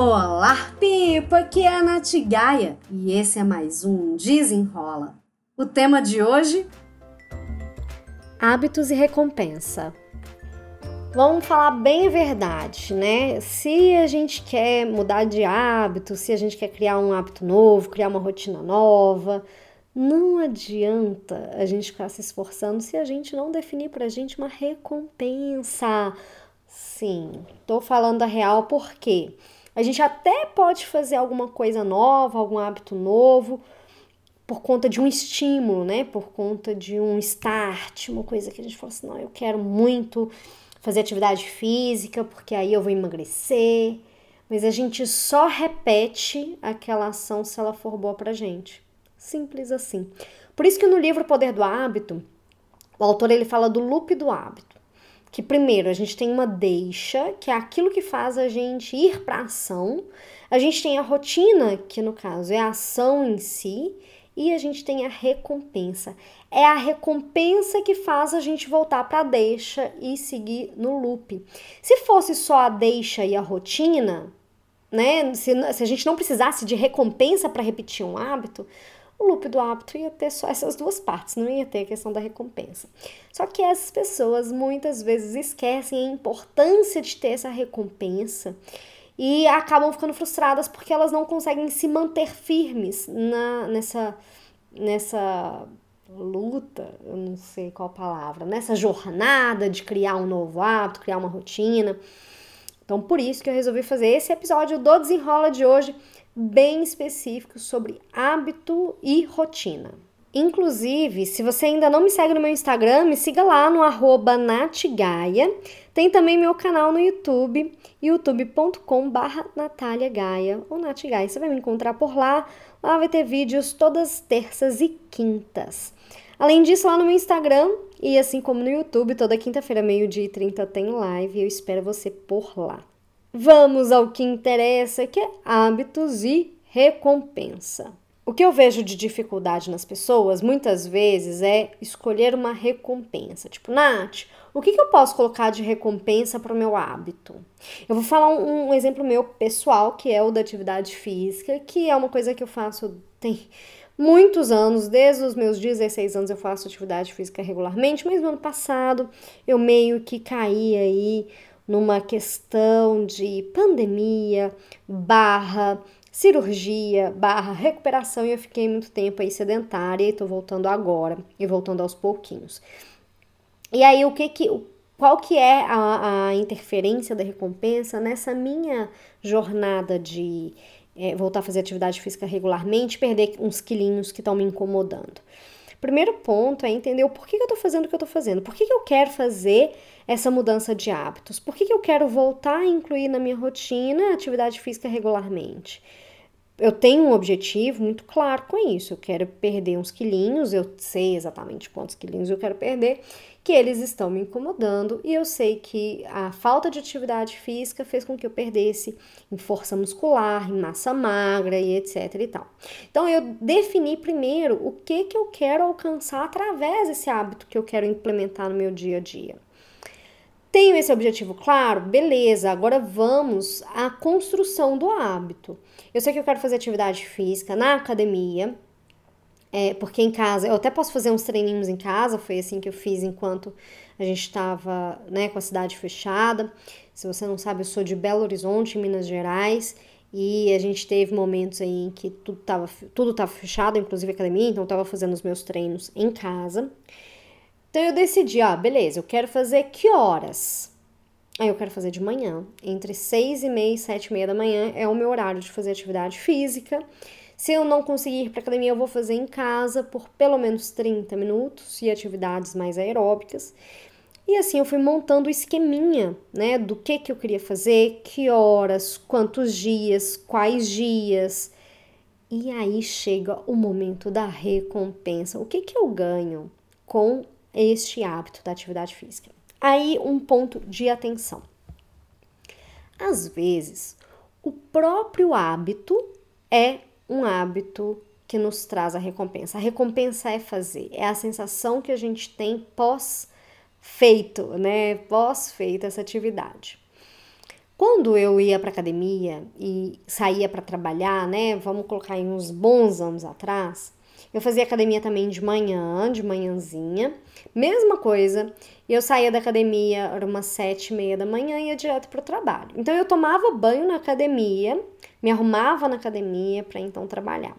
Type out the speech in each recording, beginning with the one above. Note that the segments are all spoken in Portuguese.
Olá, Pipa! Aqui é a Nath Gaia e esse é mais um Desenrola. O tema de hoje? Hábitos e recompensa. Vamos falar bem a verdade, né? Se a gente quer mudar de hábito, se a gente quer criar um hábito novo, criar uma rotina nova, não adianta a gente ficar se esforçando se a gente não definir pra gente uma recompensa. Sim, tô falando a real porque a gente até pode fazer alguma coisa nova, algum hábito novo, por conta de um estímulo, né? Por conta de um start, uma coisa que a gente fala assim, não, eu quero muito fazer atividade física, porque aí eu vou emagrecer. Mas a gente só repete aquela ação se ela for boa pra gente. Simples assim. Por isso que no livro Poder do Hábito, o autor ele fala do loop do hábito. Que primeiro a gente tem uma deixa, que é aquilo que faz a gente ir para ação. A gente tem a rotina, que no caso é a ação em si, e a gente tem a recompensa. É a recompensa que faz a gente voltar para a deixa e seguir no loop. Se fosse só a deixa e a rotina, né? Se, se a gente não precisasse de recompensa para repetir um hábito, o loop do hábito ia ter só essas duas partes, não ia ter a questão da recompensa. Só que essas pessoas muitas vezes esquecem a importância de ter essa recompensa e acabam ficando frustradas porque elas não conseguem se manter firmes na, nessa, nessa luta, eu não sei qual palavra, nessa jornada de criar um novo hábito, criar uma rotina. Então, por isso que eu resolvi fazer esse episódio do Desenrola de hoje bem específico sobre hábito e rotina. Inclusive, se você ainda não me segue no meu Instagram, me siga lá no arroba natgaia. Tem também meu canal no YouTube, youtube.com barra Gaia ou natgaia. Você vai me encontrar por lá. Lá vai ter vídeos todas terças e quintas. Além disso, lá no meu Instagram e assim como no YouTube, toda quinta-feira, meio-dia e 30 tem live. Eu espero você por lá. Vamos ao que interessa, que é hábitos e recompensa. O que eu vejo de dificuldade nas pessoas muitas vezes é escolher uma recompensa. Tipo, Nath, o que, que eu posso colocar de recompensa para o meu hábito? Eu vou falar um, um, exemplo meu pessoal, que é o da atividade física, que é uma coisa que eu faço tem muitos anos, desde os meus 16 anos eu faço atividade física regularmente, mas no ano passado eu meio que caí aí numa questão de pandemia, barra cirurgia, barra recuperação e eu fiquei muito tempo aí sedentária e tô voltando agora e voltando aos pouquinhos. E aí o que que qual que é a, a interferência da recompensa nessa minha jornada de é, voltar a fazer atividade física regularmente, perder uns quilinhos que estão me incomodando? Primeiro ponto é entender o porquê que eu estou fazendo o que eu estou fazendo, por que, que eu quero fazer essa mudança de hábitos, por que, que eu quero voltar a incluir na minha rotina atividade física regularmente. Eu tenho um objetivo muito claro com isso. Eu quero perder uns quilinhos, eu sei exatamente quantos quilinhos eu quero perder, que eles estão me incomodando e eu sei que a falta de atividade física fez com que eu perdesse em força muscular, em massa magra e etc e tal. Então eu defini primeiro o que que eu quero alcançar através desse hábito que eu quero implementar no meu dia a dia. Tenho esse objetivo claro? Beleza, agora vamos à construção do hábito. Eu sei que eu quero fazer atividade física na academia, é, porque em casa, eu até posso fazer uns treininhos em casa, foi assim que eu fiz enquanto a gente estava né, com a cidade fechada. Se você não sabe, eu sou de Belo Horizonte, Minas Gerais, e a gente teve momentos aí em que tudo estava tudo tava fechado, inclusive academia, então eu estava fazendo os meus treinos em casa. Então eu decidi, ó, beleza, eu quero fazer que horas? Aí eu quero fazer de manhã, entre seis e meia e sete e meia da manhã é o meu horário de fazer atividade física. Se eu não conseguir ir para academia, eu vou fazer em casa por pelo menos 30 minutos e atividades mais aeróbicas. E assim eu fui montando o esqueminha, né, do que que eu queria fazer, que horas, quantos dias, quais dias. E aí chega o momento da recompensa. O que que eu ganho com este hábito da atividade física? Aí um ponto de atenção. Às vezes, o próprio hábito é um hábito que nos traz a recompensa. A recompensa é fazer, é a sensação que a gente tem pós feito, né? Pós feita essa atividade. Quando eu ia para academia e saía para trabalhar, né? Vamos colocar aí uns bons anos atrás, eu fazia academia também de manhã, de manhãzinha, mesma coisa. E eu saía da academia, era umas sete e meia da manhã e ia direto para o trabalho. Então eu tomava banho na academia, me arrumava na academia para então trabalhar.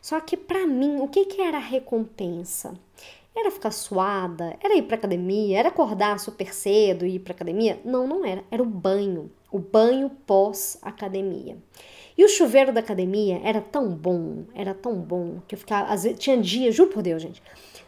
Só que para mim, o que, que era a recompensa? Era ficar suada? Era ir para academia? Era acordar super cedo e ir para academia? Não, não era. Era o banho, o banho pós academia. E o chuveiro da academia era tão bom, era tão bom, que eu ficava, vezes, tinha dia, juro por Deus, gente.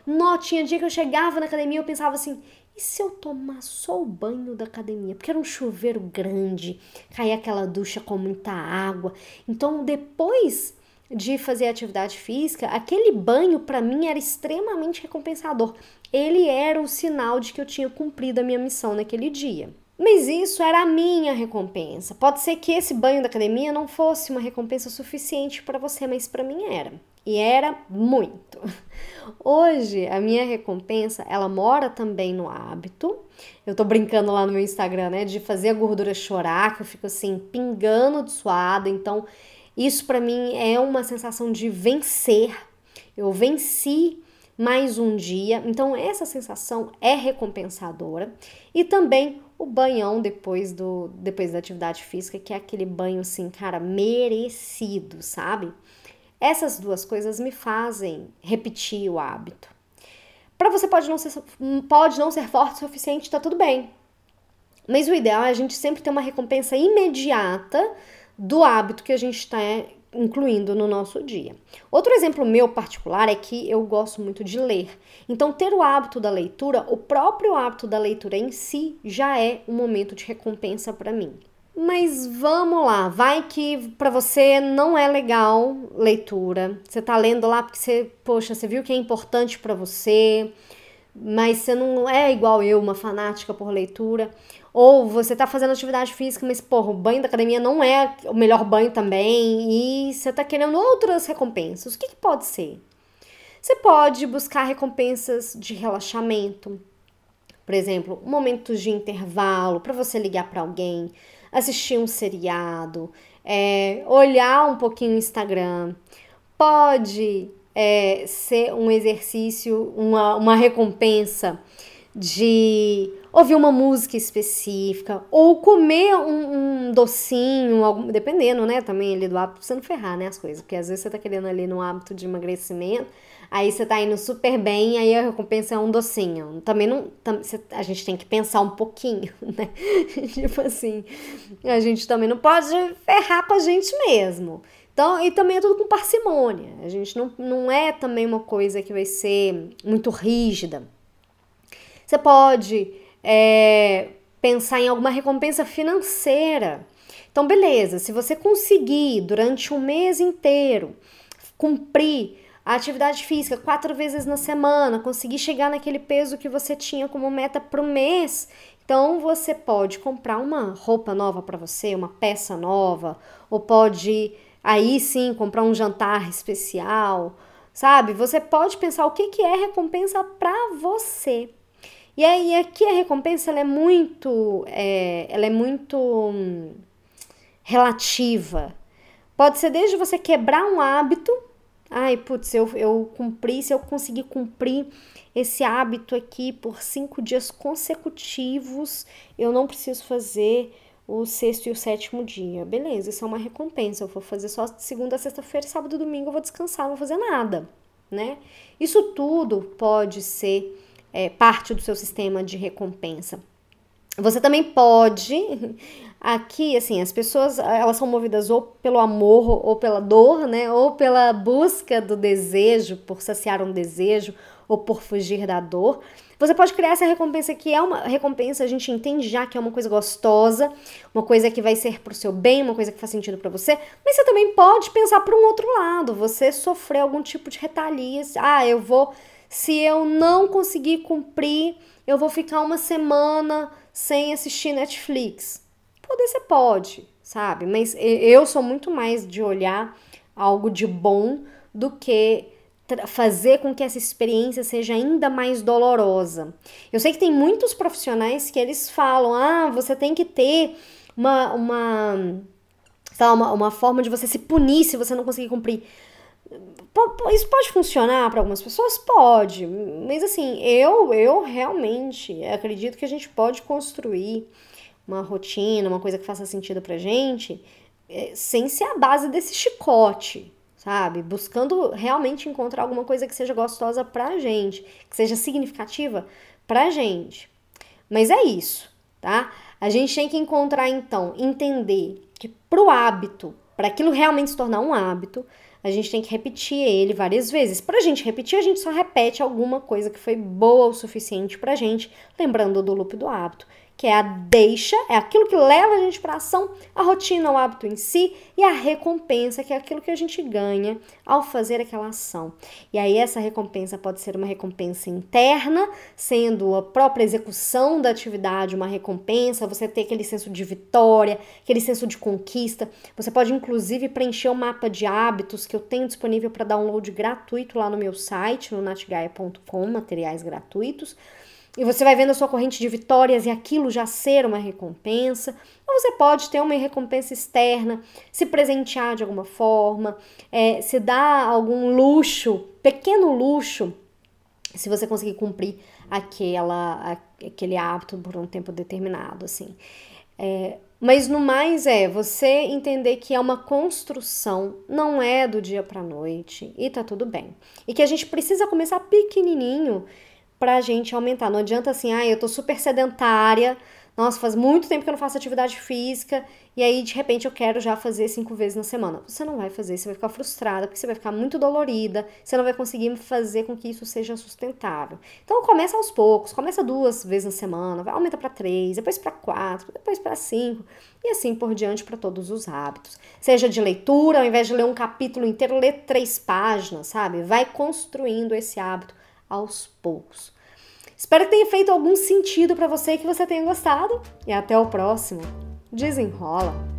Não, tinha dia que eu chegava na academia e eu pensava assim, e se eu tomar só o banho da academia? Porque era um chuveiro grande, caía aquela ducha com muita água. Então, depois de fazer atividade física, aquele banho para mim era extremamente recompensador. Ele era o sinal de que eu tinha cumprido a minha missão naquele dia. Mas isso era a minha recompensa. Pode ser que esse banho da academia não fosse uma recompensa suficiente para você, mas para mim era. E era muito. Hoje, a minha recompensa, ela mora também no hábito. Eu tô brincando lá no meu Instagram, né, de fazer a gordura chorar, que eu fico assim pingando de suada. Então, isso para mim é uma sensação de vencer. Eu venci mais um dia. Então, essa sensação é recompensadora. E também o banhão depois do depois da atividade física, que é aquele banho assim, cara, merecido, sabe? Essas duas coisas me fazem repetir o hábito. Para você pode não ser pode não ser forte o suficiente, tá tudo bem. Mas o ideal é a gente sempre ter uma recompensa imediata do hábito que a gente está incluindo no nosso dia. Outro exemplo meu particular é que eu gosto muito de ler. Então, ter o hábito da leitura, o próprio hábito da leitura em si, já é um momento de recompensa para mim. Mas vamos lá, vai que para você não é legal leitura. Você tá lendo lá porque você, poxa, você viu que é importante para você, mas você não é igual eu, uma fanática por leitura. Ou você tá fazendo atividade física, mas, porra, o banho da academia não é o melhor banho também, e você tá querendo outras recompensas. O que, que pode ser? Você pode buscar recompensas de relaxamento, por exemplo, momentos de intervalo para você ligar para alguém, assistir um seriado, é, olhar um pouquinho o Instagram. Pode é, ser um exercício, uma, uma recompensa de ouvir uma música específica ou comer um, um docinho, algum, dependendo, né, também ali do hábito, você não ferrar, né, as coisas, porque às vezes você tá querendo ali no hábito de emagrecimento, aí você tá indo super bem, aí a recompensa é um docinho. Também não, tam, a gente tem que pensar um pouquinho, né, tipo assim, a gente também não pode ferrar com a gente mesmo. Então, e também é tudo com parcimônia. A gente não, não é também uma coisa que vai ser muito rígida. Você pode é, pensar em alguma recompensa financeira. Então, beleza, se você conseguir durante um mês inteiro cumprir a atividade física quatro vezes na semana, conseguir chegar naquele peso que você tinha como meta para o mês, então você pode comprar uma roupa nova para você, uma peça nova, ou pode aí sim comprar um jantar especial, sabe? Você pode pensar o que, que é recompensa para você. E aí aqui a recompensa ela é muito, é, ela é muito hum, relativa. Pode ser desde você quebrar um hábito, ai putz, eu, eu cumpri, se eu conseguir cumprir esse hábito aqui por cinco dias consecutivos, eu não preciso fazer o sexto e o sétimo dia. Beleza, isso é uma recompensa. Eu vou fazer só segunda, sexta-feira, sábado, domingo, eu vou descansar, não vou fazer nada, né? Isso tudo pode ser é, parte do seu sistema de recompensa. Você também pode, aqui, assim, as pessoas, elas são movidas ou pelo amor ou pela dor, né? Ou pela busca do desejo, por saciar um desejo ou por fugir da dor. Você pode criar essa recompensa que é uma recompensa, a gente entende já que é uma coisa gostosa, uma coisa que vai ser pro seu bem, uma coisa que faz sentido para você, mas você também pode pensar para um outro lado, você sofrer algum tipo de retalias, ah, eu vou se eu não conseguir cumprir, eu vou ficar uma semana sem assistir Netflix. Poder você pode, sabe? Mas eu sou muito mais de olhar algo de bom do que fazer com que essa experiência seja ainda mais dolorosa. Eu sei que tem muitos profissionais que eles falam: "Ah, você tem que ter uma, uma, uma, uma forma de você se punir se você não conseguir cumprir. Isso pode funcionar para algumas pessoas? Pode, mas assim, eu, eu realmente acredito que a gente pode construir uma rotina, uma coisa que faça sentido pra gente, eh, sem ser a base desse chicote, sabe? Buscando realmente encontrar alguma coisa que seja gostosa pra gente, que seja significativa pra gente. Mas é isso, tá? A gente tem que encontrar então, entender que pro hábito, para aquilo realmente se tornar um hábito, a gente tem que repetir ele várias vezes. Para a gente repetir, a gente só repete alguma coisa que foi boa o suficiente para a gente, lembrando do loop do hábito que é a deixa, é aquilo que leva a gente para ação, a rotina, o hábito em si, e a recompensa, que é aquilo que a gente ganha ao fazer aquela ação. E aí essa recompensa pode ser uma recompensa interna, sendo a própria execução da atividade uma recompensa, você ter aquele senso de vitória, aquele senso de conquista. Você pode inclusive preencher o um mapa de hábitos que eu tenho disponível para download gratuito lá no meu site, no natgaia.com, materiais gratuitos e você vai vendo a sua corrente de vitórias e aquilo já ser uma recompensa. Ou você pode ter uma recompensa externa, se presentear de alguma forma, é, se dar algum luxo, pequeno luxo, se você conseguir cumprir aquela, aquele hábito por um tempo determinado, assim. É, mas no mais é você entender que é uma construção, não é do dia para noite e tá tudo bem. E que a gente precisa começar pequenininho pra gente aumentar. Não adianta assim, ah, eu tô super sedentária, nossa, faz muito tempo que eu não faço atividade física e aí de repente eu quero já fazer cinco vezes na semana. Você não vai fazer, você vai ficar frustrada, porque você vai ficar muito dolorida, você não vai conseguir fazer com que isso seja sustentável. Então começa aos poucos, começa duas vezes na semana, vai aumenta para três, depois para quatro, depois para cinco e assim por diante para todos os hábitos. Seja de leitura, ao invés de ler um capítulo inteiro, lê três páginas, sabe? Vai construindo esse hábito aos poucos. Espero que tenha feito algum sentido para você e que você tenha gostado. E até o próximo. Desenrola!